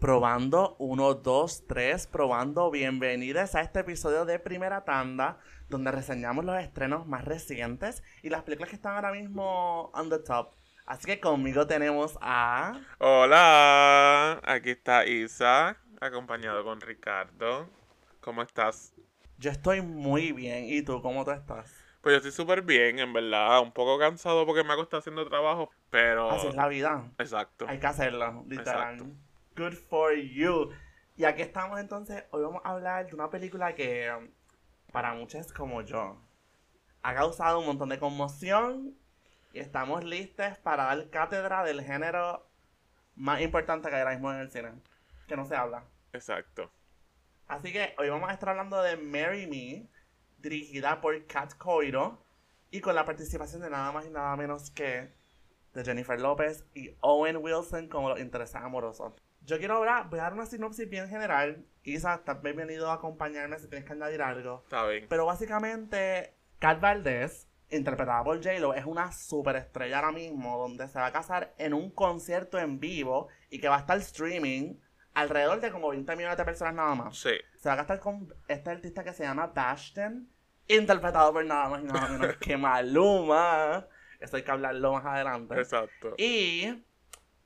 Probando, uno, dos, tres, probando. Bienvenidos a este episodio de Primera Tanda, donde reseñamos los estrenos más recientes y las películas que están ahora mismo on the top. Así que conmigo tenemos a. Hola, aquí está Isa, acompañado con Ricardo. ¿Cómo estás? Yo estoy muy bien. ¿Y tú, cómo tú estás? Pues yo estoy súper bien, en verdad. Un poco cansado porque me ha costado haciendo trabajo, pero. Así es la vida. Exacto. Hay que hacerlo, literal. Exacto. Good for you. Y aquí estamos entonces, hoy vamos a hablar de una película que um, para muchos como yo ha causado un montón de conmoción y estamos listos para dar cátedra del género más importante que hay ahora mismo en el cine, que no se habla. Exacto. Así que hoy vamos a estar hablando de Marry Me, dirigida por Kat Coiro y con la participación de nada más y nada menos que de Jennifer López y Owen Wilson como los intereses amorosos. Yo quiero hablar, voy a dar una sinopsis bien general. Isa, estás bienvenido a acompañarme si tienes que añadir algo. Está bien. Pero básicamente, Kat Valdez, interpretada por J-Lo, es una superestrella ahora mismo donde se va a casar en un concierto en vivo y que va a estar streaming alrededor de como 20 millones de personas nada más. Sí. Se va a casar con este artista que se llama Bashton, interpretado por nada más y nada menos que Maluma. Esto hay que hablarlo más adelante. Exacto. Y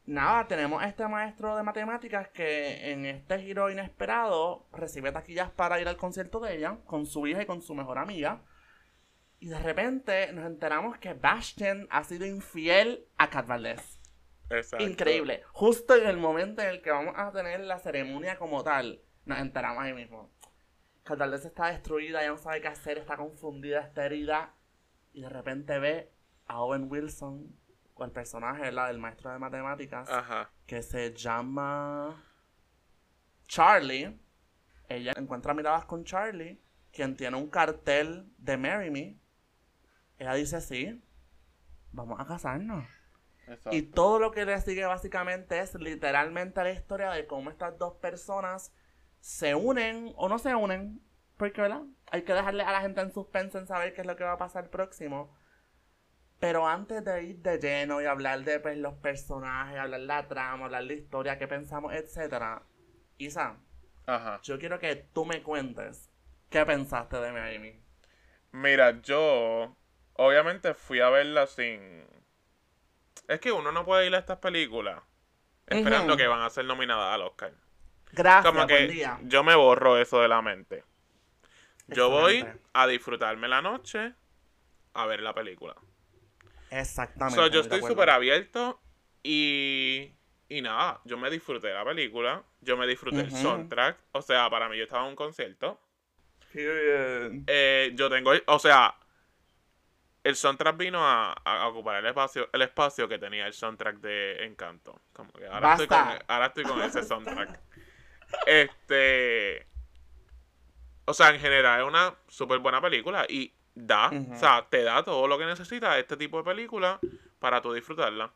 nada, tenemos a este maestro de matemáticas que en este giro inesperado recibe taquillas para ir al concierto de ella con su hija y con su mejor amiga. Y de repente nos enteramos que Bastian ha sido infiel a Kat Valdez. Exacto. Increíble. Justo en el momento en el que vamos a tener la ceremonia como tal, nos enteramos ahí mismo. Kat Valdez está destruida, ya no sabe qué hacer, está confundida, está herida. Y de repente ve a Owen Wilson, o el personaje ¿verdad? del maestro de matemáticas, Ajá. que se llama Charlie. Ella encuentra miradas con Charlie, quien tiene un cartel de Marry Me. Ella dice sí, vamos a casarnos. Exacto. Y todo lo que le sigue básicamente es literalmente la historia de cómo estas dos personas se unen o no se unen. Porque, ¿verdad? Hay que dejarle a la gente en suspenso en saber qué es lo que va a pasar próximo. Pero antes de ir de lleno y hablar de pues, los personajes, hablar la trama, hablar la historia, qué pensamos, etcétera, Isa, Ajá. yo quiero que tú me cuentes qué pensaste de Miami. Mira, yo obviamente fui a verla sin. Es que uno no puede ir a estas películas esperando que van a ser nominadas al Oscar. Gracias, Como buen que día. yo me borro eso de la mente. Yo voy a disfrutarme la noche a ver la película. Exactamente. So, yo de estoy súper abierto y, y nada, yo me disfruté la película, yo me disfruté el Ujú. soundtrack, o sea, para mí yo estaba en un concierto. Period. Eh, yo tengo, o sea, el soundtrack vino a, a ocupar el espacio, el espacio que tenía el soundtrack de Encanto. Como que ahora, estoy con, Basta. ahora estoy con ese soundtrack. Este, o sea, en general es una súper buena película y da, o sea, te da todo lo que necesita este tipo de película para tú disfrutarla.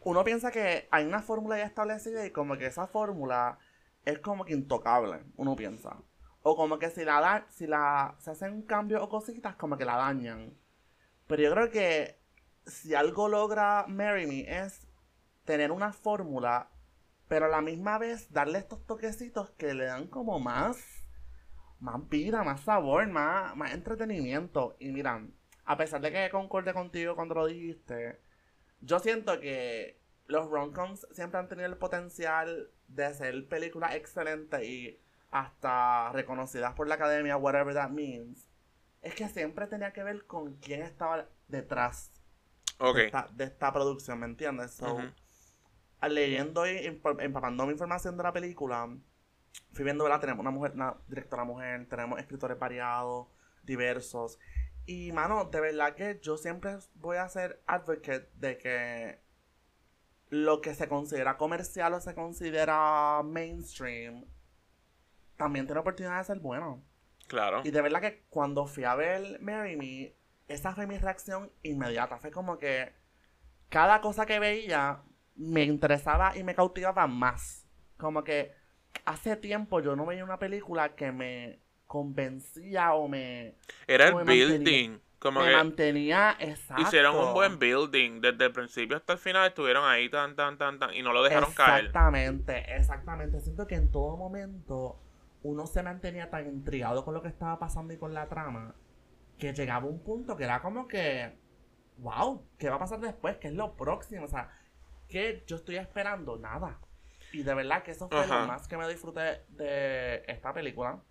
uno piensa que hay una fórmula ya establecida y como que esa fórmula es como que intocable, uno piensa. O como que si la da, si la se hacen cambios o cositas, como que la dañan. Pero yo creo que si algo logra Marry Me es tener una fórmula, pero a la misma vez darle estos toquecitos que le dan como más, más vida, más sabor, más, más entretenimiento. Y mira, a pesar de que concorde contigo cuando lo dijiste, yo siento que los romcoms siempre han tenido el potencial de ser películas excelentes y hasta reconocidas por la academia, whatever that means. Es que siempre tenía que ver con quién estaba detrás de, esta, de esta producción, ¿me entiendes? So, leyendo y empa- empapándome información de la película, fui viendo, ¿verdad? Tenemos una mujer, una directora mujer, tenemos escritores variados, diversos. Y, mano, de verdad que yo siempre voy a ser advocate de que lo que se considera comercial o se considera mainstream también tiene oportunidad de ser bueno. Claro. Y de verdad que cuando fui a ver Marry Me, esa fue mi reacción inmediata. Fue como que cada cosa que veía me interesaba y me cautivaba más. Como que hace tiempo yo no veía una película que me convencía o me... Era el me mantenía. building. Como me que mantenía exacto. hicieron un buen building. Desde el principio hasta el final estuvieron ahí tan, tan, tan, tan. Y no lo dejaron caer. Exactamente, exactamente. Siento que en todo momento uno se mantenía tan intrigado con lo que estaba pasando y con la trama que llegaba un punto que era como que, wow, ¿qué va a pasar después? ¿Qué es lo próximo? O sea, ¿qué yo estoy esperando? Nada. Y de verdad que eso fue Ajá. lo más que me disfruté de esta película.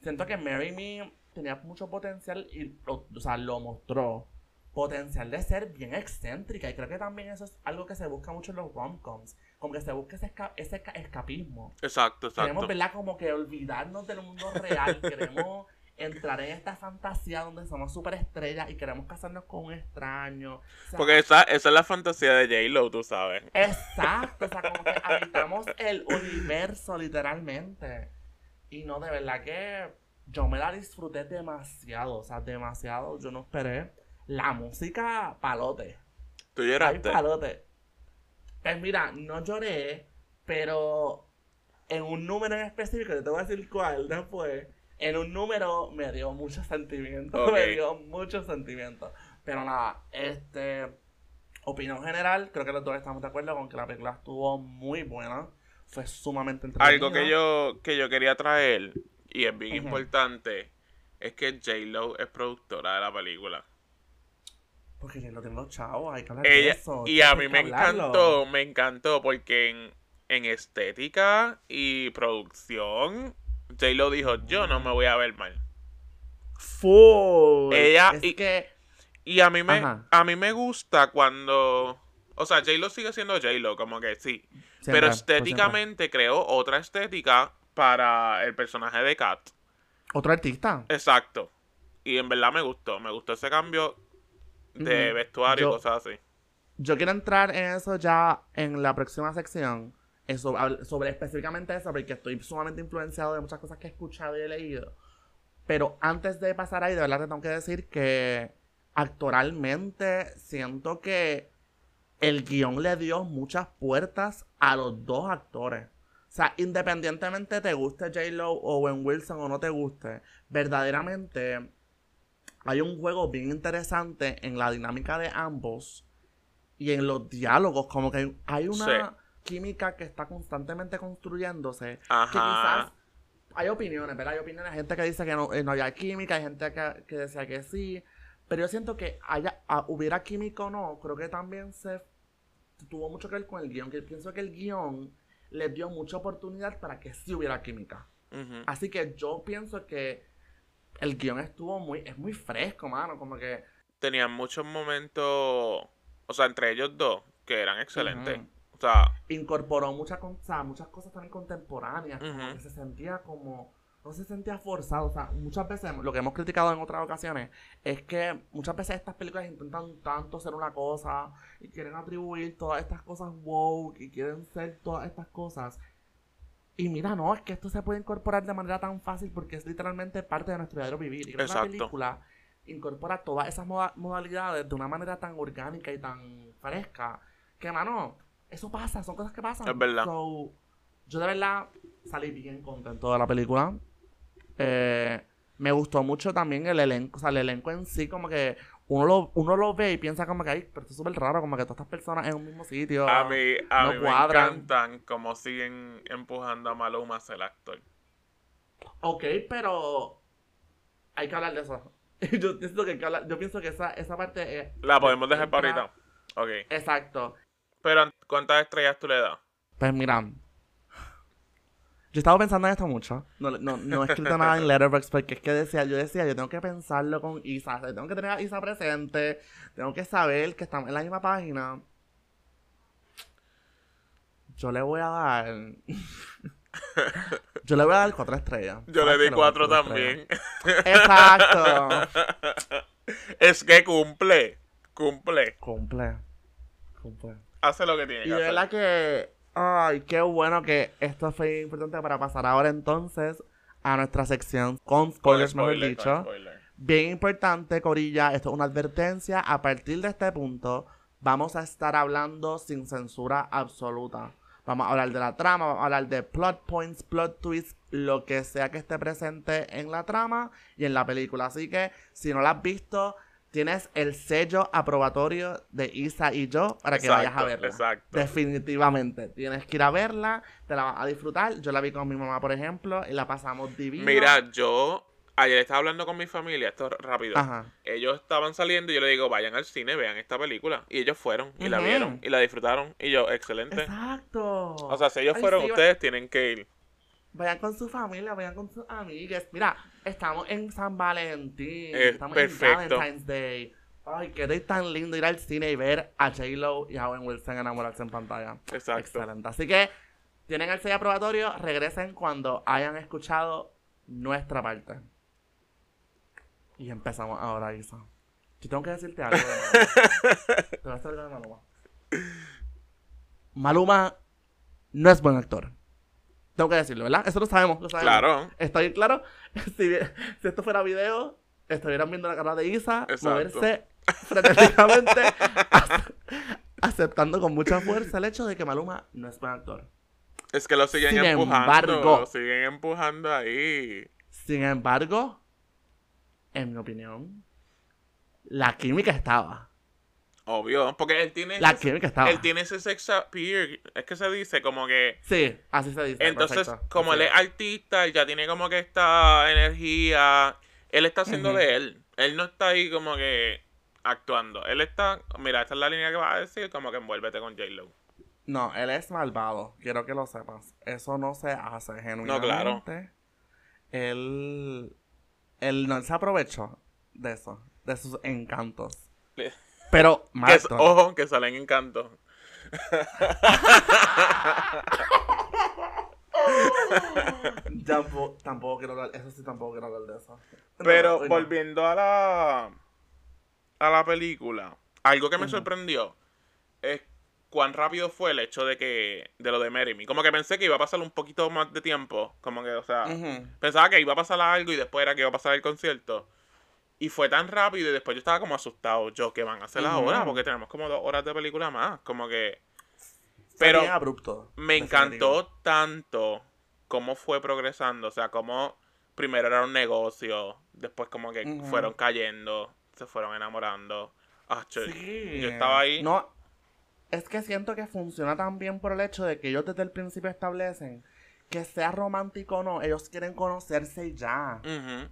Siento que Mary Me tenía mucho potencial y, lo- o sea, lo mostró. Potencial de ser bien excéntrica. Y creo que también eso es algo que se busca mucho en los rom-coms. Como que se busca ese, esca- ese esca- escapismo. Exacto, Queremos, exacto. ¿verdad? Como que olvidarnos del mundo real. queremos entrar en esta fantasía donde somos súper estrellas y queremos casarnos con un extraño. O sea, Porque esa, esa es la fantasía de J-Lo, tú sabes. Exacto, o sea, como que habitamos el universo literalmente. Y no, de verdad que yo me la disfruté demasiado, o sea, demasiado. Yo no esperé. La música, palote. Tú Ay, lloraste. palote. Pues mira, no lloré, pero en un número en específico, yo te voy a decir cuál después. En un número me dio mucho sentimiento, me dio mucho sentimiento. Pero nada, este. Opinión general, creo que los dos estamos de acuerdo con que la película estuvo muy buena. Fue sumamente entretenida. Algo que yo, que yo quería traer, y es bien importante, es que J-Lo es productora de la película. Porque yo lo tengo chavo, hay que hablar de Ella, eso. y a mí me hablarlo. encantó, me encantó, porque en, en estética y producción, J-Lo dijo, yo no me voy a ver mal. Full. Ella- Es y- que. Y a mí me, Ajá. a mí me gusta cuando... O sea, J-Lo sigue siendo J-Lo, como que sí. Siempre, pero estéticamente creó otra estética para el personaje de Kat. Otro artista. Exacto. Y en verdad me gustó. Me gustó ese cambio de vestuario y cosas así. Yo quiero entrar en eso ya en la próxima sección. En so- hab- sobre específicamente eso, porque estoy sumamente influenciado de muchas cosas que he escuchado y he leído. Pero antes de pasar ahí, de verdad te tengo que decir que actoralmente siento que el guion le dio muchas puertas a los dos actores. O sea, independientemente te guste J-Lo o Owen Wilson o no te guste, verdaderamente hay un juego bien interesante en la dinámica de ambos y en los diálogos, como que hay- una. Química que está constantemente construyéndose. Que Ajá. quizás hay opiniones, ¿verdad? Hay opiniones, hay gente que dice que no, eh, no haya química, hay gente que, que decía que sí. Pero yo siento que haya, ah, hubiera química o no, creo que también se tuvo mucho que ver con el guion. Que pienso que el guion les dio mucha oportunidad para que sí hubiera química. Así que yo pienso que el guion estuvo muy, es muy fresco, mano. Como que. Tenían muchos momentos, o sea, entre ellos dos, que eran excelentes. O sea, incorporó muchas con- o sea, muchas cosas también contemporáneas, como Ujú. que se sentía como, no se sentía forzado, o sea, muchas veces, lo que hemos criticado en otras ocasiones, es que muchas veces estas películas intentan tanto ser una cosa y quieren atribuir todas estas cosas woke y quieren ser todas estas cosas. Y mira, no, es que esto se puede incorporar de manera tan fácil porque es literalmente parte de nuestro diario vivir. Y creo que la Exacto. película incorpora todas esas moda- modalidades de una manera tan orgánica y tan fresca que, mano, eso pasa, son cosas que pasan. Es verdad. So, yo de verdad salí bien contento de la película. Eh, me gustó mucho también el elenco, o sea, el elenco en sí, como que uno lo, uno lo ve y piensa como que, ay, pero esto es súper raro, como que todas estas personas en un mismo sitio. a mí, a no mí me cuadran. encantan cómo siguen empujando a Maluma a ser actor. Ok, pero hay que hablar de eso. yo, pienso que hay que hablar- yo pienso que esa, esa parte es... La podemos dejar para ahorita. Ok. Exacto. Pero, ¿cuántas estrellas tú le das? Pues mira, yo estaba pensando en esto mucho. No, no, no he escrito nada en Letterboxd porque es que decía, yo decía, yo tengo que pensarlo con Isa. o sea, tengo que tener a Isa presente. Tengo que saber que estamos en la misma página. Yo le voy a dar. yo le voy a dar cuatro estrellas. Yo ¿Sabes le di cuatro también. Exacto. es que cumple. Cumple. Cumple. Cumple. Hace lo que tiene Y hacer. verdad que. Ay, qué bueno que esto fue importante para pasar ahora entonces a nuestra sección con spoilers, mejor spoiler, dicho. con spoiler. Bien importante, Corilla, esto es una advertencia. A partir de este punto, vamos a estar hablando sin censura absoluta. Vamos a hablar de la trama, vamos a hablar de plot points, plot twists, lo que sea que esté presente en la trama y en la película. Así que, si no la has visto, tienes el sello aprobatorio de Isa y yo para que vayas a verla. exacto. Definitivamente. Tienes que ir a verla, te la vas a disfrutar. Yo la vi con mi mamá, por ejemplo, y la pasamos divina. Mira, yo ayer estaba hablando con mi familia, esto es rápido. Ajá. Ellos estaban saliendo y yo le digo, vayan al cine, vean esta película. Y ellos fueron y la vieron y la disfrutaron. Y yo, excelente. Exacto. O sea, si ellos Ay, fueron, sí, ustedes tienen que ir. Vayan con su familia, vayan con sus amigas. Mira, estamos en San Valentín. Estamos perfecto. en Valentine's Day. Ay, qué day tan lindo ir al cine y ver a J-Lo y a Owen Wilson enamorarse en pantalla. Exacto. Excelente. Así que tienen el sello aprobatorio, regresen cuando hayan escuchado nuestra parte. Y empezamos ahora, Isa. Yo tengo que decirte algo de Maluma. Te voy a decir algo de Maluma. Maluma no es buen actor. Tengo que decirlo, ¿verdad? Eso lo sabemos, lo sabemos. Claro. ¿Está bien claro? Si, si esto fuera video, estuvieran viendo la cara de Isa Exacto. moverse frenéticamente, ace- aceptando con mucha fuerza el hecho de que Maluma no es buen actor. Es que lo siguen Sin empujando. embargo- Lo siguen empujando ahí. Sin embargo, en mi opinión, la química estaba. Obvio. Porque él tiene. La ese- química estaba. Él tiene ese sex appeal. Es que se dice como que. Sí, así se dice. Entonces, perfecto. como Así él es artista, él ya tiene como que esta energía. Él está haciendo de él. Él no está ahí como que actuando. Él está. Mira, esta es la línea que va a decir, como que envuélvete con J-Lo. No, él es malvado. Quiero que lo sepas. Eso no se hace genuinamente. claro. Él, él no él se aprovechó de eso, de sus encantos. Pero, Que ojo, que salen encantos. tampoco, tampoco quiero hablar, eso sí tampoco quiero hablar de eso. Pero no. volviendo a la a la película, algo que me sorprendió es cuán rápido fue el hecho de que de lo de Marry Me. Como que pensé que iba a pasar un poquito más de tiempo, como que, o sea, pensaba que iba a pasar algo y después era que iba a pasar el concierto. Y fue tan rápido y después yo estaba como asustado. Yo, ¿qué van a hacer ahora? Porque tenemos como dos horas de película más. Como que... Pero bien abrupto. me encantó tanto cómo fue progresando. O sea, cómo primero era un negocio, después como que fueron cayendo, se fueron enamorando. Ah, Sí. Yo estaba ahí. No, es que siento que funciona tan bien por el hecho de que ellos desde el principio establecen que sea romántico o no, ellos quieren conocerse ya.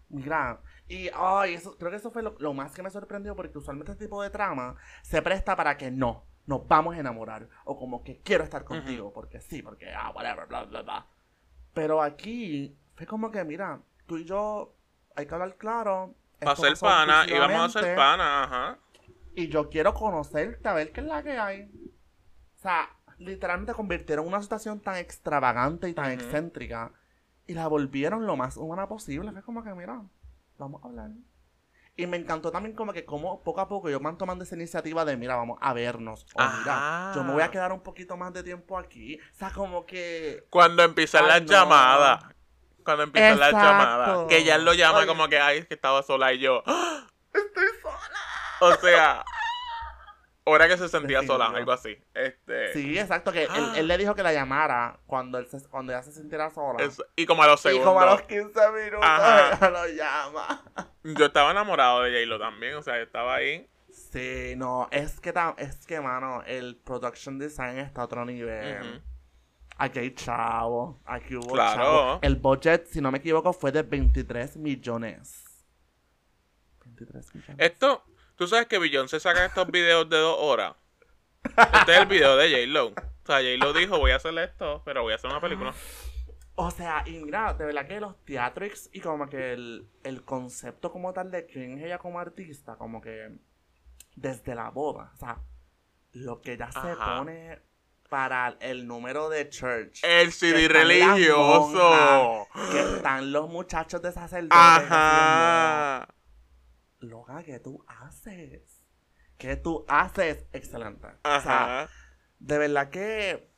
Mira, y ay, eso, creo que eso fue lo, lo más que me sorprendió porque usualmente este tipo de trama se presta para que no, nos vamos a enamorar o como que quiero estar contigo porque sí, porque ah, whatever, bla, bla, bla. Pero aquí fue como que, mira, tú y yo hay que hablar claro. Esto ser pana, y vamos a ser pana, ajá. Y yo quiero conocerte, a ver qué es la que hay. O sea, literalmente convirtieron una situación tan extravagante y tan Ujú. excéntrica y la volvieron lo más humana posible. Fue como que, mira, vamos a hablar. Y me encantó también como que como poco a poco ellos van tomando esa iniciativa de, mira, vamos a vernos. O mira, yo me voy a quedar un poquito más de tiempo aquí. O sea, como que... Cuando empiezan las no. llamadas. Cuando empiezan las llamadas. Que ella lo llama como que, ay, es que estaba sola y yo. ¡Ah! Estoy sola. O sea, hora que se sentía sola, algo así. Este, Sí, exacto, que él, él le dijo que la llamara cuando, él se, cuando ella se sintiera sola. es- y como a los y segundos. como a los 15 minutos Ajá. ella lo llama. Yo estaba enamorado de J-Lo también, o sea, yo estaba ahí. Sí, no, es que, es que, mano, el production design está a otro nivel. Aquí hay chavo, aquí hubo Claro. chavo. El budget, si no me equivoco, fue de 23 millones. 23 millones. Esto, tú sabes que Beyoncé saca estos videos de dos horas. Este es el video de J-Lo. O sea, J-Lo dijo, voy a hacer esto, pero voy a hacer una película. O sea, y mira, de verdad que los theatrics y como que el, el concepto como tal de quién es ella como artista, como que desde la boda, o sea, lo que ella se pone para el número de church. El CD religioso. monjas, Que están los muchachos de sacerdotes. Ajá. Loca, ¿qué tú haces? ¿Qué tú haces? Excelente. O sea, Ajá. de verdad que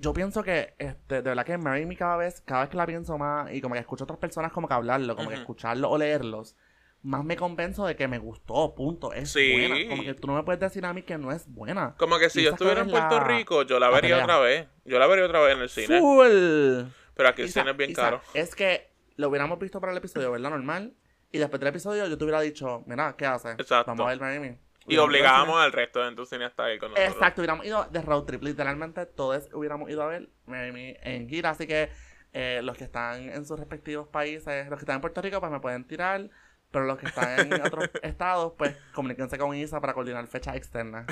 yo pienso que este, de verdad que Marry Me cada vez, cada vez que la pienso más y como que escucho a otras personas como que hablarlo, como que escucharlo o leerlos, más me convenzo de que me gustó, punto. Es Sí. buena. Como que tú no me puedes decir a mí que no es buena. Como que si yo estuviera en la- Puerto Rico, yo la la vería pelea. otra vez. Yo la vería otra vez en el cine. Full. Pero aquí el Isa, cine es bien Isa, caro. Es que lo hubiéramos visto para el episodio, ¿verdad? Normal. Y después del episodio yo te hubiera dicho, mira, ¿qué haces? Exacto. Vamos a ver Miami. Y obligábamos al resto de tu cine hasta ahí con nosotros. Exacto, hubiéramos ido de road trip. Literalmente todos hubiéramos ido a ver Miami en gira. Así que eh, los que están en sus respectivos países, los que están en Puerto Rico, pues me pueden tirar. Pero los que están en otros estados, pues comuníquense con Isa para coordinar fechas externas.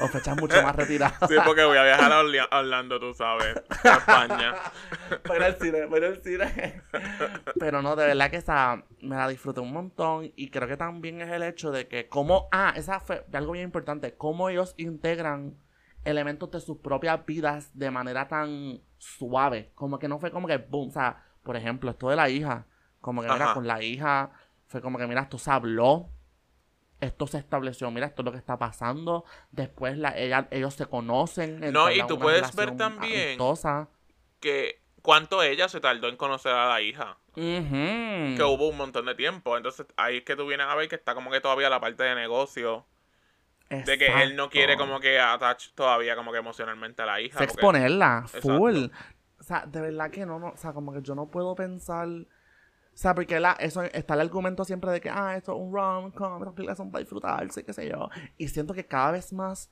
O fechas mucho más retiradas. Sí, porque voy a viajar a Orle- Orlando, tú sabes, a España. Ir al cine, ir al cine. Pero no, de verdad que esa me la disfruté un montón. Y creo que también es el hecho de que, como. Ah, esa fue algo bien importante. Cómo ellos integran elementos de sus propias vidas de manera tan suave. Como que no fue como que boom. O sea, por ejemplo, esto de la hija. Como que, mira, Ajá. con la hija. Fue como que, mira, esto se habló. Esto se estableció, mira, esto es lo que está pasando. Después la, ella, ellos se conocen. No, y tú puedes ver también- amistosa. Que cuánto ella se tardó en conocer a la hija. Ujú. Que hubo un montón de tiempo. Entonces ahí es que tú vienes a ver que está como que todavía la parte de negocio. De que él no quiere Exacto. como que attach todavía como que emocionalmente a la hija. Se porque- exponerla, Exacto. full. O sea, de verdad que no, no, o sea, como que yo no puedo pensar... O sea, porque la, eso está el argumento siempre de que, ah, esto es un rom-com, las películas son para disfrutarse, qué sé yo. Y siento que cada vez más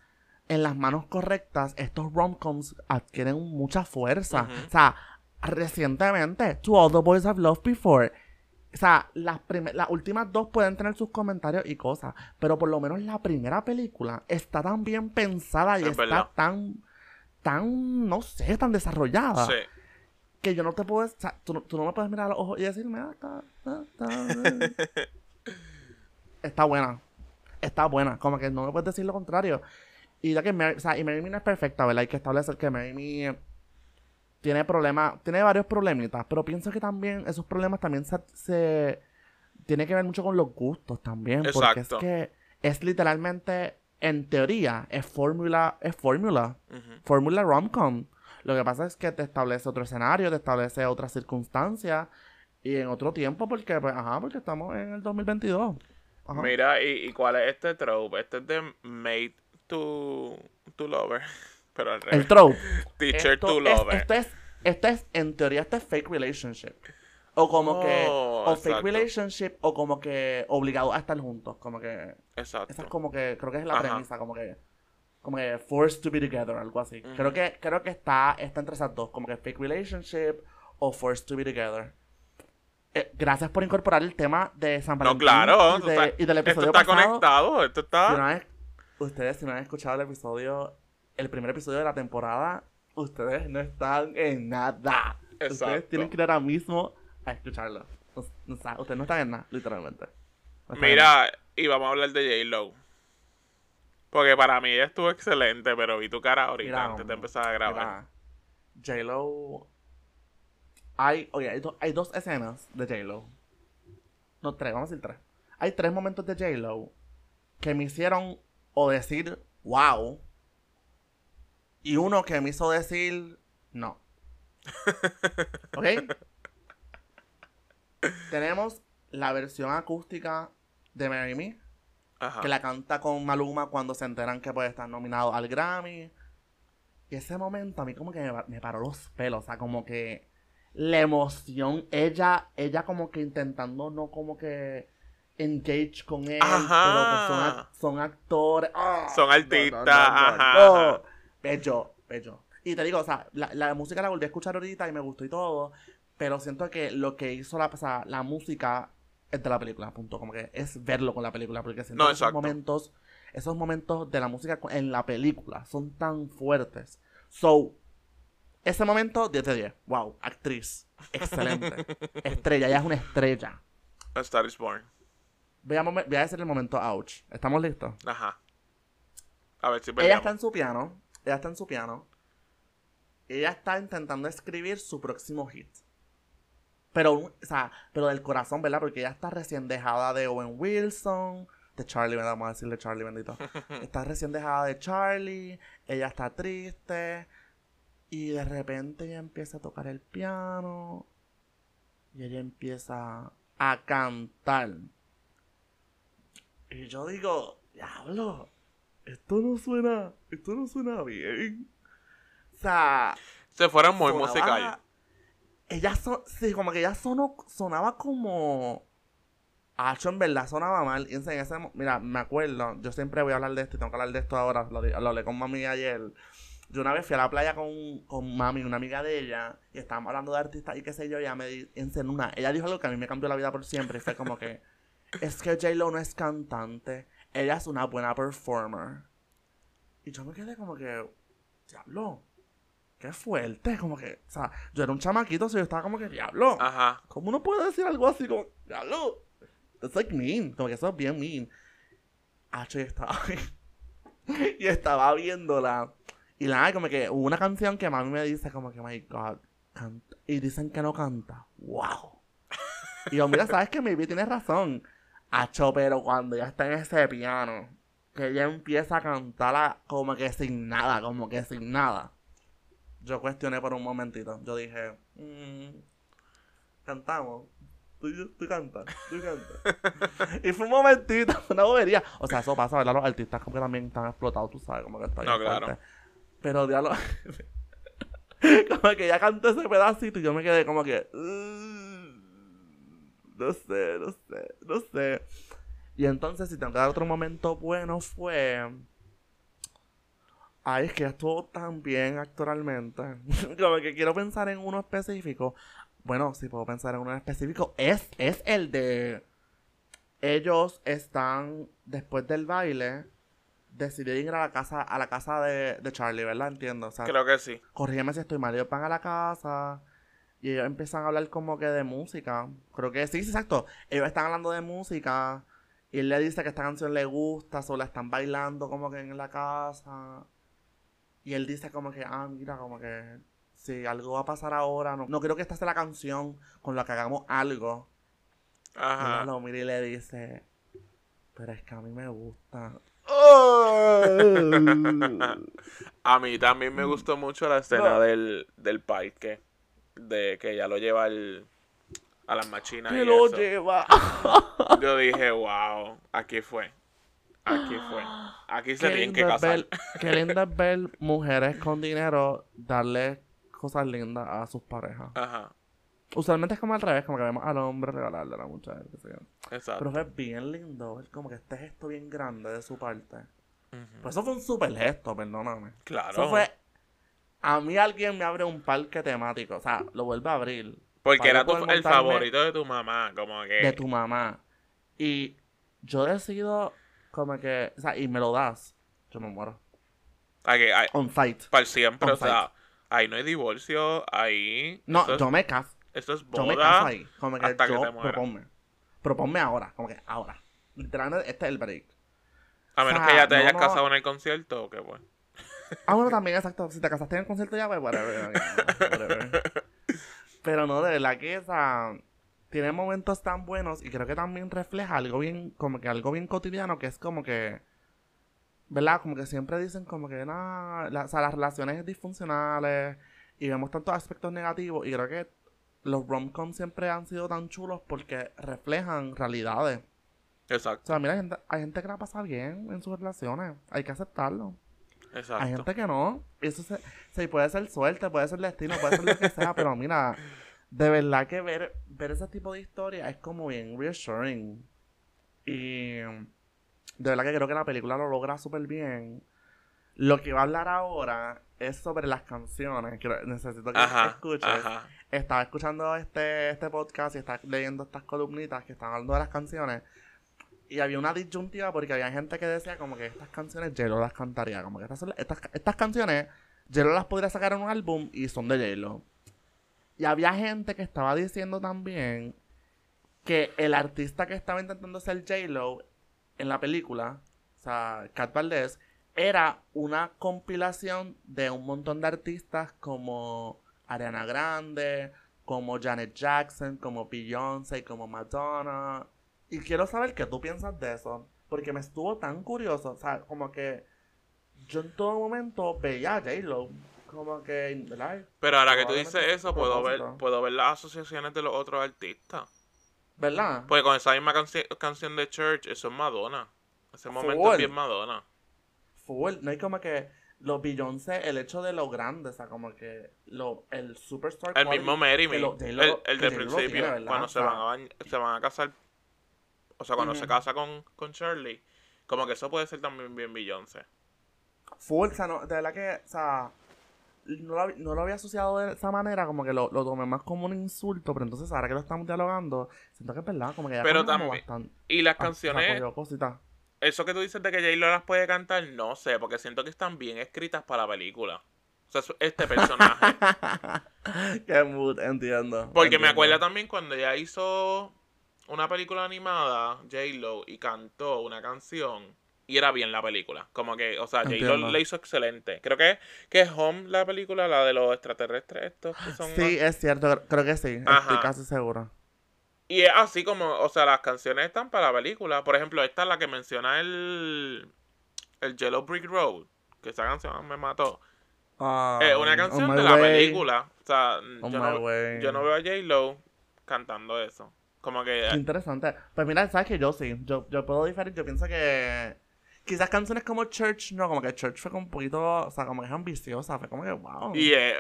en las manos correctas, estos rom-coms adquieren mucha fuerza. O sea, recientemente, To All the Boys I've Loved Before. O sea, las, las últimas dos pueden tener sus comentarios y cosas, pero por lo menos la primera película está tan bien pensada y Es está verdad. tan, tan, no sé, tan desarrollada Sí. Que yo no te puedo, o sea, tú, no- tú no me puedes mirar a los ojos y decirme, ah, está, está, está, está buena, está buena, como que no me puedes decir lo contrario. Y ya que Mary, o sea, y Mary Me no es perfecta, ¿verdad? Hay que establecer que Mary Me tiene problemas, tiene varios problemitas, pero pienso que también esos problemas también se, se tiene que ver mucho con los gustos también, porque es que es literalmente, en teoría, es fórmula, es fórmula fórmula rom-com. Lo que pasa es que te establece otro escenario, te establece otras circunstancias y en otro tiempo porque, pues, ajá, porque estamos en el 2022. Ajá. Mira, ¿y, y cuál es este trope? Este es de Made to, to Lover. Pero al revés. El trope. Teacher Esto to es- Lover. esto es, esto es, en teoría, esto es fake relationship. O como que, Oh, o fake relationship, o como que obligado a estar juntos. Como que, Exacto. esa es como que, creo que es la Ajá. premisa, como que, como que forced to be together, algo así. Creo que, creo que está, está entre esas dos, como que fake relationship o forced to be together. Eh, gracias por incorporar el tema de San No, Valentín claro. y, esto de- está- y del esto episodio está pasado. conectado. Esto Si no está. han- ustedes si no han escuchado el episodio, el primer episodio de la temporada, ustedes no están en nada. Ustedes tienen que ir ahora mismo a escucharlo. O, o sea, ustedes no están en nada, literalmente. No están en nada. Mira, y vamos a hablar de J-Lo. Porque para mí ella estuvo excelente, pero vi tu cara ahorita Mira, antes de empezar a grabar. J-Lo. Hay, oye, hay, do- hay dos escenas de J-Lo. No, tres, vamos a decir tres. Hay tres momentos de J-Lo que me hicieron o decir wow. Y uno que me hizo decir no. ¿Ok? Tenemos la versión acústica de Mary Me Ajá. que la canta con Maluma cuando se enteran que puede estar nominado al Grammy. Y ese momento a mí como que me, me paró los pelos, o sea, como que la emoción, ella, ella como que intentando no como que engage con él, Ajá. pero son, ac- son actores. ¡Ah! Son artistas, no, no, ajá, no. ajá. Bello, bello. Y te digo, o sea, la, la música la volví a escuchar ahorita y me gustó y todo, pero siento que lo que hizo la, o sea, la música es de la película, punto. Como que es verlo con la película, porque siento No, esos exacto. momentos, esos momentos de la música en la película son tan fuertes. So, ese momento, 10 de 10. Wow, actriz. Excelente. estrella, ella es una estrella. A Star is Born. Voy a, voy a decir el momento ouch. ¿Estamos listos? Ajá. A ver si Ella está en su piano. Ella está en su piano. Ella está intentando escribir su próximo hit. Pero, o sea, pero del corazón, ¿verdad? Porque ella está recién dejada de Owen Wilson. De Charlie, ¿verdad? Vamos a decirle Charlie, bendito. Está recién dejada de Charlie. Ella está triste. Y de repente ella empieza a tocar el piano. Y ella empieza a cantar. Y yo digo, diablo, esto no suena, esto no suena bien. O sea, Se fueron muy musical. Ella, so- sí, como que ella sonó, sonaba como Acho, en verdad sonaba mal. Y en ese, mira, me acuerdo, yo siempre voy a hablar de esto y tengo que hablar de esto ahora. Lo, lo hablé con mami ayer. Yo una vez fui a la playa con, con mami, una amiga de ella, y estábamos hablando de artistas y qué sé yo, y ella me di- en una. Ella dijo algo que a mí me cambió la vida por siempre, y fue como que, es que J-Lo no es cantante, ella es una buena performer. Y yo me quedé como que, diablo, qué fuerte, como que, o sea, yo era un chamaquito, so yo estaba como que, diablo. Ajá. ¿Cómo uno puede decir algo así como, diablo? That's like mean. Como que eso es bien mean. Yo estaba Y estaba viéndola. Y nada, como que hubo una canción que mami me dice como que, my God, canta. Y dicen que no canta. ¡Wow! Y yo, mira, ¿sabes que Maybe tienes razón. Acho, pero cuando ya está en ese piano, que ella empieza a cantarla como que sin nada, como que sin nada. Yo cuestioné por un momentito. Yo dije, "Mm, cantamos. Tú, tú cantas, tú cantas. y fue un momentito, una bobería. O sea, eso pasa, ¿verdad? Los artistas como que también están explotados, tú sabes, como que está bien No, claro. fuerte. Pero diablo. como que ya cantó ese pedacito y yo me quedé como que. "Uh, no sé, no sé, no sé. Y entonces, si tengo que dar otro momento bueno, fue. Ay, es que estuvo tan bien actualmente. como que quiero pensar en uno específico. Bueno, si puedo pensar en uno específico. Es, es el de. Ellos están después del baile. Decidieron ir a la casa, a la casa de, de Charlie, ¿verdad? Entiendo. O sea, Creo que sí. corrígeme si estoy mal, ellos van a la casa y ellos empiezan a hablar como que de música. Creo que sí, sí, exacto. Ellos están hablando de música y él le dice que esta canción le gusta, solo la están bailando como que en la casa. Y él dice como que, ah, mira, como que si algo va a pasar ahora, no, no creo que esta sea la canción con la que hagamos algo. Y Ajá. lo mira y le dice, pero es que a mí me gusta. A mí también me gustó mucho la escena No. del, del parque. De que ya lo lleva al, a las machinas. que y lo eso. lleva. Yo dije, wow, aquí fue. Aquí fue. Aquí se tienen que es casar. ver- Qué lindo es ver mujeres con dinero darle cosas lindas a sus parejas. Ajá, Usualmente es como al revés, como que vemos al hombre regalarle a la yo. exacto. Pero fue bien lindo ver como que este gesto bien grande de su parte. Ujú. Pues eso fue un super gesto, perdóname. Claro. Eso fue... A mí alguien me abre un parque temático, o sea, lo vuelve a abrir. Porque era tu, el favorito de tu mamá, como que... De tu mamá. Y yo decido como que... O sea, y me lo das. Yo me muero. Aquí, hay- On site. para siempre, On o sea, ahí no hay divorcio, ahí... No, eso es, yo me caso. Eso es Yo me boda. caso ahí. Como que hasta que yo te mueras. proponme. Proponme ahora. Como que ahora. Literalmente este es el break. A menos O que sea, ya te no, hayas no. casado en el concierto, que bueno. Ah, bueno, también, exacto. Si te casaste en el concierto ya, pues, whatever. whatever. Pero no, de verdad que esa... Tiene momentos tan buenos y creo que también refleja algo bien, como que algo bien cotidiano, que es como que... ¿Verdad? Como que siempre dicen como que nada, la- o sea, las relaciones disfuncionales y vemos tantos aspectos negativos y creo que los rom-coms siempre han sido tan chulos porque reflejan realidades. O Exacto, sea, mira, hay gente, hay gente que la pasa bien en sus relaciones. Hay que aceptarlo. exacto. Hay gente que no. Eso se, se puede ser suerte, puede ser destino, puede ser lo que sea, pero mira, de verdad que ver, ver ese tipo de historia es como bien reassuring. Y de verdad que creo que la película lo logra súper bien. Lo que va a hablar ahora es sobre las canciones. Quiero- necesito que Ajá, escuches. ajá. Estaba escuchando este, este podcast y estaba leyendo estas columnitas que están hablando de las canciones. Y había una disyuntiva porque había gente que decía como que estas canciones J-Lo las cantaría. Como que estas, estas, estas canciones J-Lo las podría sacar en un álbum y son de J-Lo. Y había gente que estaba diciendo también que el artista que estaba intentando ser J-Lo en la película, o sea, Cat Valdez, era una compilación de un montón de artistas como Ariana Grande, como Janet Jackson, como Beyoncé, como Madonna. Y quiero saber qué tú piensas de eso, porque me estuvo tan curioso, o sea, como que yo en todo momento veía a J-Lo, como que, ¿verdad? Pero ahora que tú dices es eso, puedo ver, puedo ver las asociaciones de los otros artistas. ¿Verdad? Porque con esa misma canci- canción de Church, eso es Madonna. Ese momento es bien Madonna. Full, no hay como que los Beyoncé, el hecho de lo grande, o sea, como que lo, el superstar El mismo Mary Me, lo- el, el J-Lo principio, cuando O se van, a se van a casar. o sea, cuando se casa con, con Shirley, como que eso puede ser también bien Beyoncé. Full, o sea, no, de verdad que, o sea, no lo, no lo había asociado de esa manera, como que lo, lo tomé más como un insulto, pero entonces ahora que lo estamos dialogando, siento que es verdad, como que ya Pero también- bastante- Y las canciones, cositas. eso que tú dices de que J-Lo las puede cantar, no sé, porque siento que están bien escritas para la película. O sea, este personaje. Qué mood, entiendo. Porque me acuerdo también cuando ella hizo una película animada, J-Lo, y cantó una canción. Y era bien la película. Como que, o sea, J-Lo le hizo excelente. Creo que, que es Home la película, la de los extraterrestres estos que son... Sí, es cierto, cre- creo que sí, estoy Ajá. casi seguro. Y es así como, o sea, las canciones están para la película. Por ejemplo, esta es la que menciona el... El Yellow Brick Road. Que esa canción me mató. Ah, Es una canción de la Way, película. O sea, yo no, Way. yo no veo a J-Lo cantando eso. Como que... Qué interesante. Pues mira, sabes que yo sí, yo, yo puedo diferir, yo pienso que quizás canciones como Church, no, como que Church fue como un poquito, o sea, como que es ambiciosa, fue como que wow. Y eh,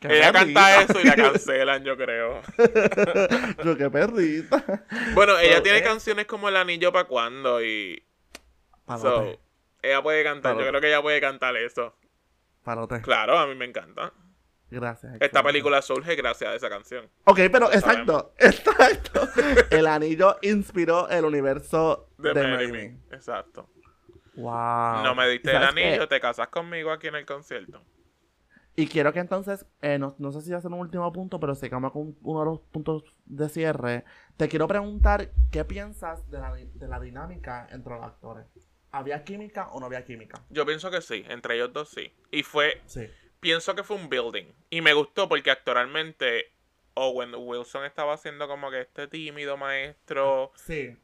ella canta eso y la cancelan, yo creo. yo qué perrita. Bueno, ella tiene eh, canciones como El Anillo para cuando y... So, ella puede cantar, yo creo que ella puede cantar eso. palote. Claro, a mí me encanta. Gracias. Esta excelente. película surge gracias a esa canción. Ok, pero exacto, exacto. El anillo inspiró el universo De, de, Mary Mary. Me. Exacto. Wow. no me ¿Y diste el qué? anillo, te casas conmigo aquí en el concierto. Y quiero que entonces, eh, no, no sé si hacer un último punto, pero si como con uno de los puntos de cierre, te quiero preguntar qué piensas de la, de la dinámica entre los actores. ¿Había química o no había química? Yo pienso que sí, entre ellos dos sí. Y fue, Sí. pienso que fue un building. Y me gustó porque actualmente Owen Wilson estaba haciendo como que este tímido maestro. Sí.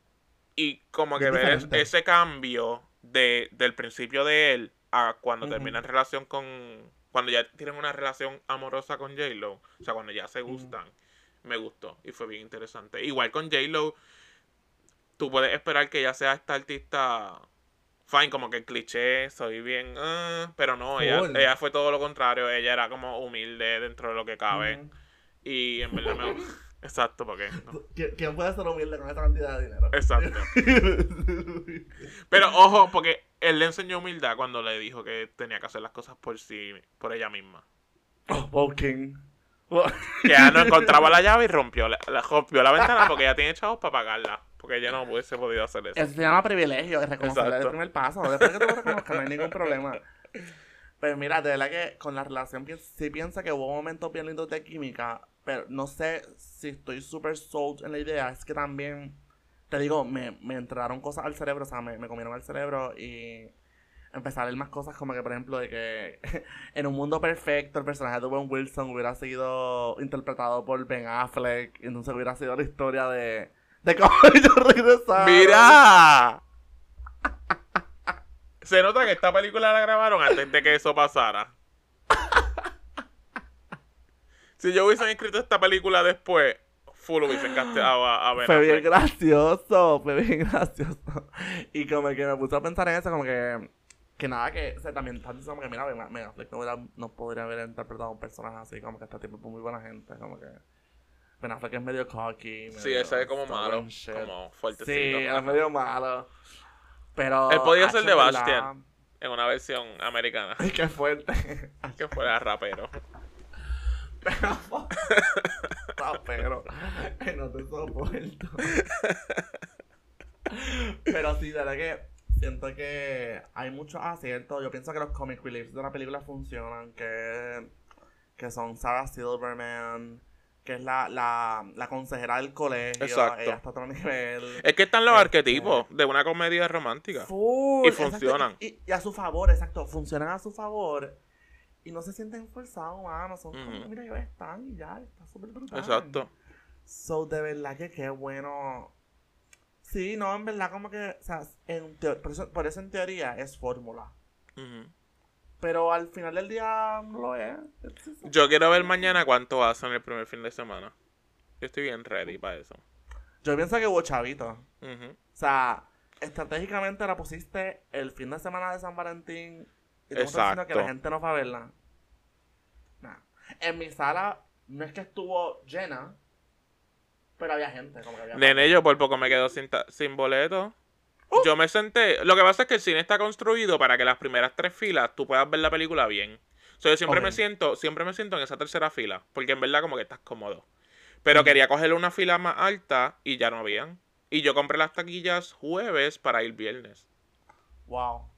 Y como que ver ese cambio de, del principio de él a cuando Ujú. termina en relación con. Cuando ya tienen una relación amorosa con J-Lo. O sea, cuando ya se gustan. Me gustó. Y fue bien interesante. Igual con J-Lo. Tú puedes esperar que ella sea esta artista. Fine, como que cliché, soy bien. ah, pero no, ella, ella fue todo lo contrario. Ella era como humilde dentro de lo que cabe. Y en verdad me. Exacto, porque. no. ¿Qui- ¿Quién puede ser humilde con esta cantidad de dinero? Exacto. Pero ojo, porque él le enseñó humildad cuando le dijo que tenía que hacer las cosas por sí, por ella misma. oh, Walking. Que ella no encontraba la llave y rompió la, la- rompió la ventana porque ella tiene chavos para pagarla. Porque ella no hubiese podido hacer eso. Eso se llama privilegio, es reconocerle el primer paso. Después que tú lo reconozcas, no hay ningún problema. Pero mira, de verdad que con la relación pi- sí pienso que hubo momentos bien lindos de química, pero no sé si estoy súper sold en la idea. Es que también, te digo, me, me entraron cosas al cerebro, o sea, me, me comieron al cerebro y empecé a ver más cosas como que, por ejemplo, de que en un mundo perfecto el personaje de Owen Wilson hubiera sido interpretado por Ben Affleck y entonces hubiera sido la historia de, de cómo. ¡Mira! Se nota que esta película la grabaron antes de que eso pasara. Si yo hubiesen escrito esta película después, full hubiesen casteado a, a Ben Fue bien gracioso, fue bien gracioso. Y como que me puse a pensar en eso, como que. Que nada, que o sea, también están diciendo como que, mira, Ben Affleck no, hubiera- no podría haber interpretado a un personaje así, como que este tipo es muy buena gente, como que. Ben Affleck es medio cocky. Sí, ese es como malo, como Sí, fuertecito. es medio malo. Pero. Él podía ser de Bastian. En una versión americana. Ay, qué fuerte. Que fuera rapero. Pero. Rapero. Que no te soporto. Pero sí, de verdad que siento que hay muchos aciertos. Yo pienso que los comic reliefs de la película funcionan. Que, que son Sarah Silverman. Que es la, la, la consejera del colegio. Exacto. Ella está a otro nivel. Es que están los Este- arquetipos de una comedia romántica. Full, Y funcionan. Y, y a su favor, exacto. Funcionan a su favor. Y no se sienten forzados, mano. Son como, mira, ellos están y ya. Está súper brutal. Exacto. So, de verdad que qué bueno. Sí, no, en verdad, como que, o sea, en por, eso, por eso en teoría es fórmula. Pero al final del día no lo es. Yo quiero ver mañana cuánto hacen el primer fin de semana. Yo estoy bien ready para eso. Yo pienso que hubo chavito. O sea, estratégicamente la pusiste el fin de semana de San Valentín. Y tú diciendo que la Exacto. gente no va a verla. Nah. En mi sala no es que estuvo llena. Pero había gente, como que había Nene, yo por poco me quedo sin, sin boleto. Uh. Yo me senté. Lo que pasa es que el cine está construido para que las primeras tres filas tú puedas ver la película bien. O sea, yo siempre me siento, siempre me siento en esa tercera fila. Porque en verdad como que estás cómodo. Pero Ujú. quería coger una fila más alta y ya no habían. Y yo compré las taquillas jueves para ir viernes. Wow.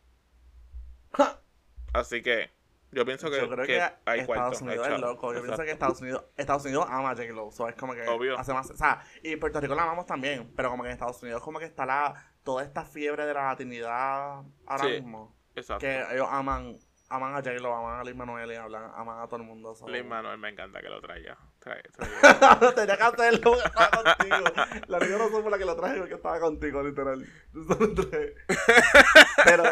Así que yo pienso que, Yo creo que que, hay cuarto. Estados Unidos hay es loco. Yo pienso que Estados Unidos, Estados Unidos ama a J-Lo. So es como que Obvio. hace más. O sea, y Puerto Rico la amamos también. Pero como que en Estados Unidos como que está la, toda esta fiebre de la latinidad ahora Sí. mismo. Exacto. Que ellos aman, aman a J-Lo, aman a Lin Manuel y hablan, aman a todo el mundo. so- Lin Manuel me encanta que lo traiga. Trae, trae. Tenía que hacerlo porque estaba contigo. La niña no fue la que lo traje porque estaba contigo, literal. Pero.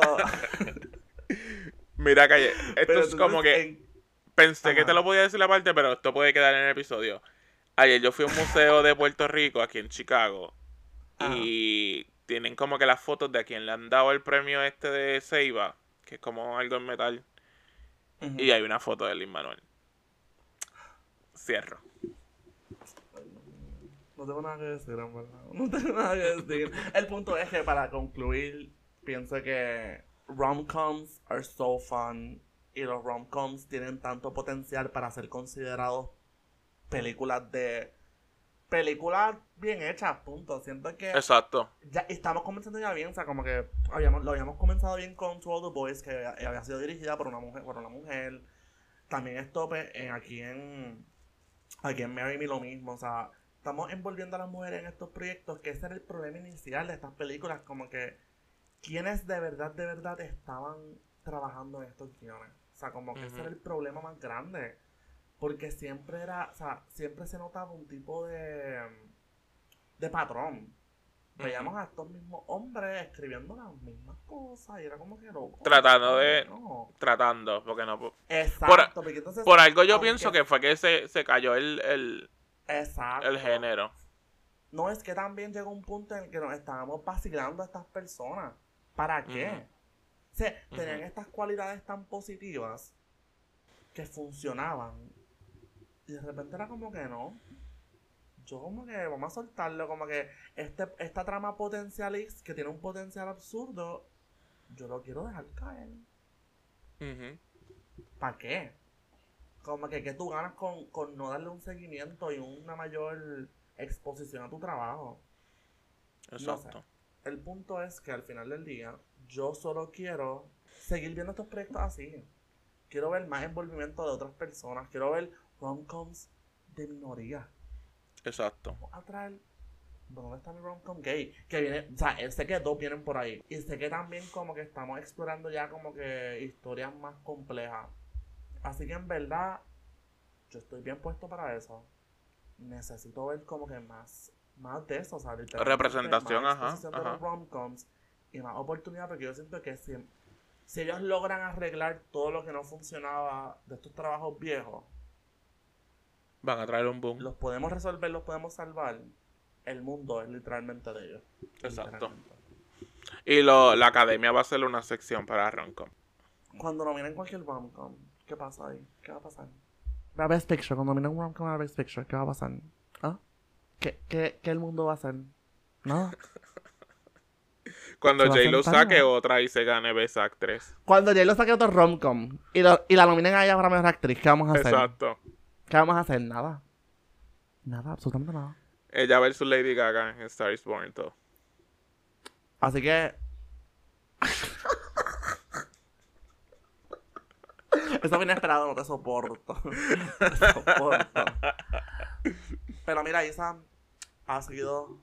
Mira, calle. Esto pero es como que. en- Pensé que te lo podía decir aparte, pero esto puede quedar en el episodio. Ayer yo fui a un museo de Puerto Rico, aquí en Chicago, y tienen como que las fotos de a quien le han dado el premio este de Seiba, que es como algo en metal, y hay una foto de Lin Manuel. Cierro. No tengo nada que decir, en verdad. No tengo nada que decir. El punto es que para concluir, pienso que rom-coms are so fun. Y los rom-coms tienen tanto potencial para ser considerados películas de. Películas bien hechas, punto. Siento que Exacto. ya estamos comenzando ya bien, o sea, como que habíamos, lo habíamos comenzado bien con To All the Boys, que había, había sido dirigida por una mujer, por una mujer. También esto en, aquí en aquí en Marry Me lo mismo, o sea, estamos envolviendo a las mujeres en estos proyectos, que ese era el problema inicial de estas películas, como que quienes de verdad, de verdad estaban trabajando en estos guiones. O sea, como que ese era el problema más grande. Porque siempre era, o sea, siempre se notaba un tipo de, de patrón. Veíamos a estos mismos hombres escribiendo las mismas cosas y era como que loco. Tratando de- No. Tratando, porque no. Exacto, porque entonces. Por algo yo aunque- pienso que fue que se, se cayó el, el, Exacto. el género. No, es que también llegó un punto en el que nos estábamos vacilando a estas personas. ¿Para qué? O sea, tenían estas cualidades tan positivas que funcionaban. Y de repente era como que no. Yo como que vamos a soltarlo, como que este, esta trama potencialista, que tiene un potencial absurdo, yo lo quiero dejar caer. Ujú. ¿Para qué? Como que, que tú ganas con, con no darle un seguimiento y una mayor exposición a tu trabajo. Exacto. El punto es que al final del día, yo solo quiero seguir viendo estos proyectos así. Quiero ver más envolvimiento de otras personas. Quiero ver rom-coms de minoría. Exacto. Vamos a traer. ¿Dónde está mi rom-com gay? Que viene. O sea, sé que dos vienen por ahí. Y sé que también, como que estamos explorando ya, como que historias más complejas. Así que en verdad, yo estoy bien puesto para eso. Necesito ver como que más, más de eso, o sea, Representación, más ajá, exposición de ajá. rom-coms y más oportunidad, porque yo siento que si, si ellos logran arreglar todo lo que no funcionaba de estos trabajos viejos, Van a traer un boom. los podemos resolver, los podemos salvar. El mundo es literalmente de ellos. Exacto. Y lo, la academia va a hacer una sección para Roncom. Cuando nominen cualquier rom-com, ¿qué pasa ahí? ¿Qué va a pasar? La Best Picture, cuando nominen un rom-com a la Best Picture, ¿qué va a pasar? ¿Ah? ¿Qué, qué, qué el mundo va a hacer? Nada. Cuando J-Lo saque ¿no? otra y se gane Best Actress. Cuando J-Lo saque otro rom-com y, lo- y la nominen a ella para mejor actriz, ¿qué vamos a hacer? Exacto. ¿Qué vamos a hacer? Nada. Nada, absolutamente nada. Ella versus Lady Gaga en Star is Born todo. Así que. Eso fue inesperado, no te soporto. te soporto. Pero mira, Isa, ha sido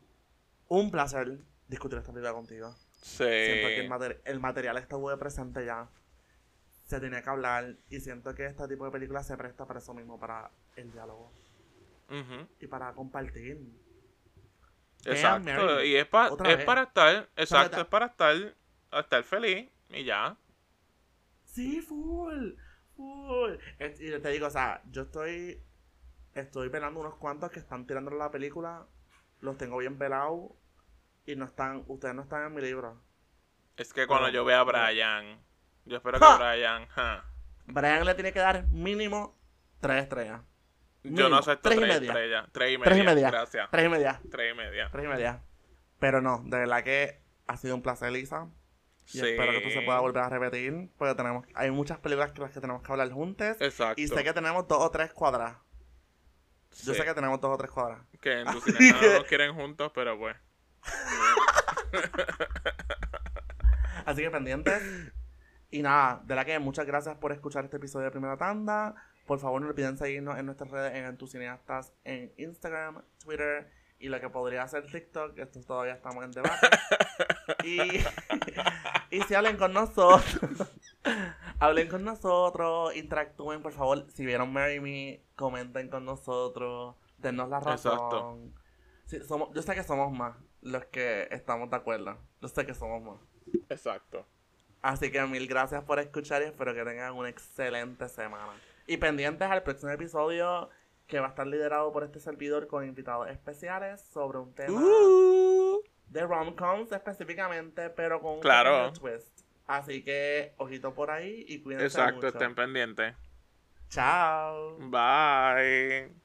un placer discutir esta película contigo. Siento que el, Sí. mater- el material estuvo de presente ya. Se tenía que hablar. Y siento que este tipo de película se presta para eso mismo, para el diálogo. Y para compartir. Exacto. Y es, pa- es para estar, exacto, es para estar, estar feliz y ya. Sí, full, full. Y te digo, o sea, yo estoy, estoy velando unos cuantos que están tirando la película, los tengo bien velados y no están, ustedes no están en mi libro. Es que cuando yo vea a. Brian, yo espero que ¡Ja! Brian, ja, Brian le tiene que dar mínimo tres estrellas. Yo no sé tres estrellas. Tres y media. Tres y media. Gracias. Tres y media. Tres y media. Tres y media. Pero no, de verdad que ha sido un placer, Lisa. Y Sí. espero que esto se pueda volver a repetir. Porque tenemos, hay muchas películas que las que tenemos que hablar juntas. Exacto. Y sé que tenemos dos o tres cuadras. Yo Sí. sé que tenemos dos o tres cuadras. Que en tu Así cine no nos quieren juntos, pero pues. Así que pendientes. Y nada, de la que muchas gracias por escuchar este episodio de Primera Tanda. Por favor, no olviden seguirnos en nuestras redes en tus cineastas en Instagram, Twitter y lo que podría ser TikTok. Esto todavía estamos en debate. y, y si hablen con nosotros, hablen con nosotros, interactúen, por favor. Si vieron Marry Me, comenten con nosotros, dennos la razón. Exacto. Sí, somos, yo sé que somos más los que estamos de acuerdo. Yo sé que somos más. Exacto. Así que mil gracias por escuchar y espero que tengan una excelente semana. Y pendientes al próximo episodio que va a estar liderado por este servidor con invitados especiales sobre un tema Uh. de rom-coms específicamente, pero con un Claro. twist. Así que ojito por ahí y cuídense Exacto, mucho. estén pendientes. Chao. Bye.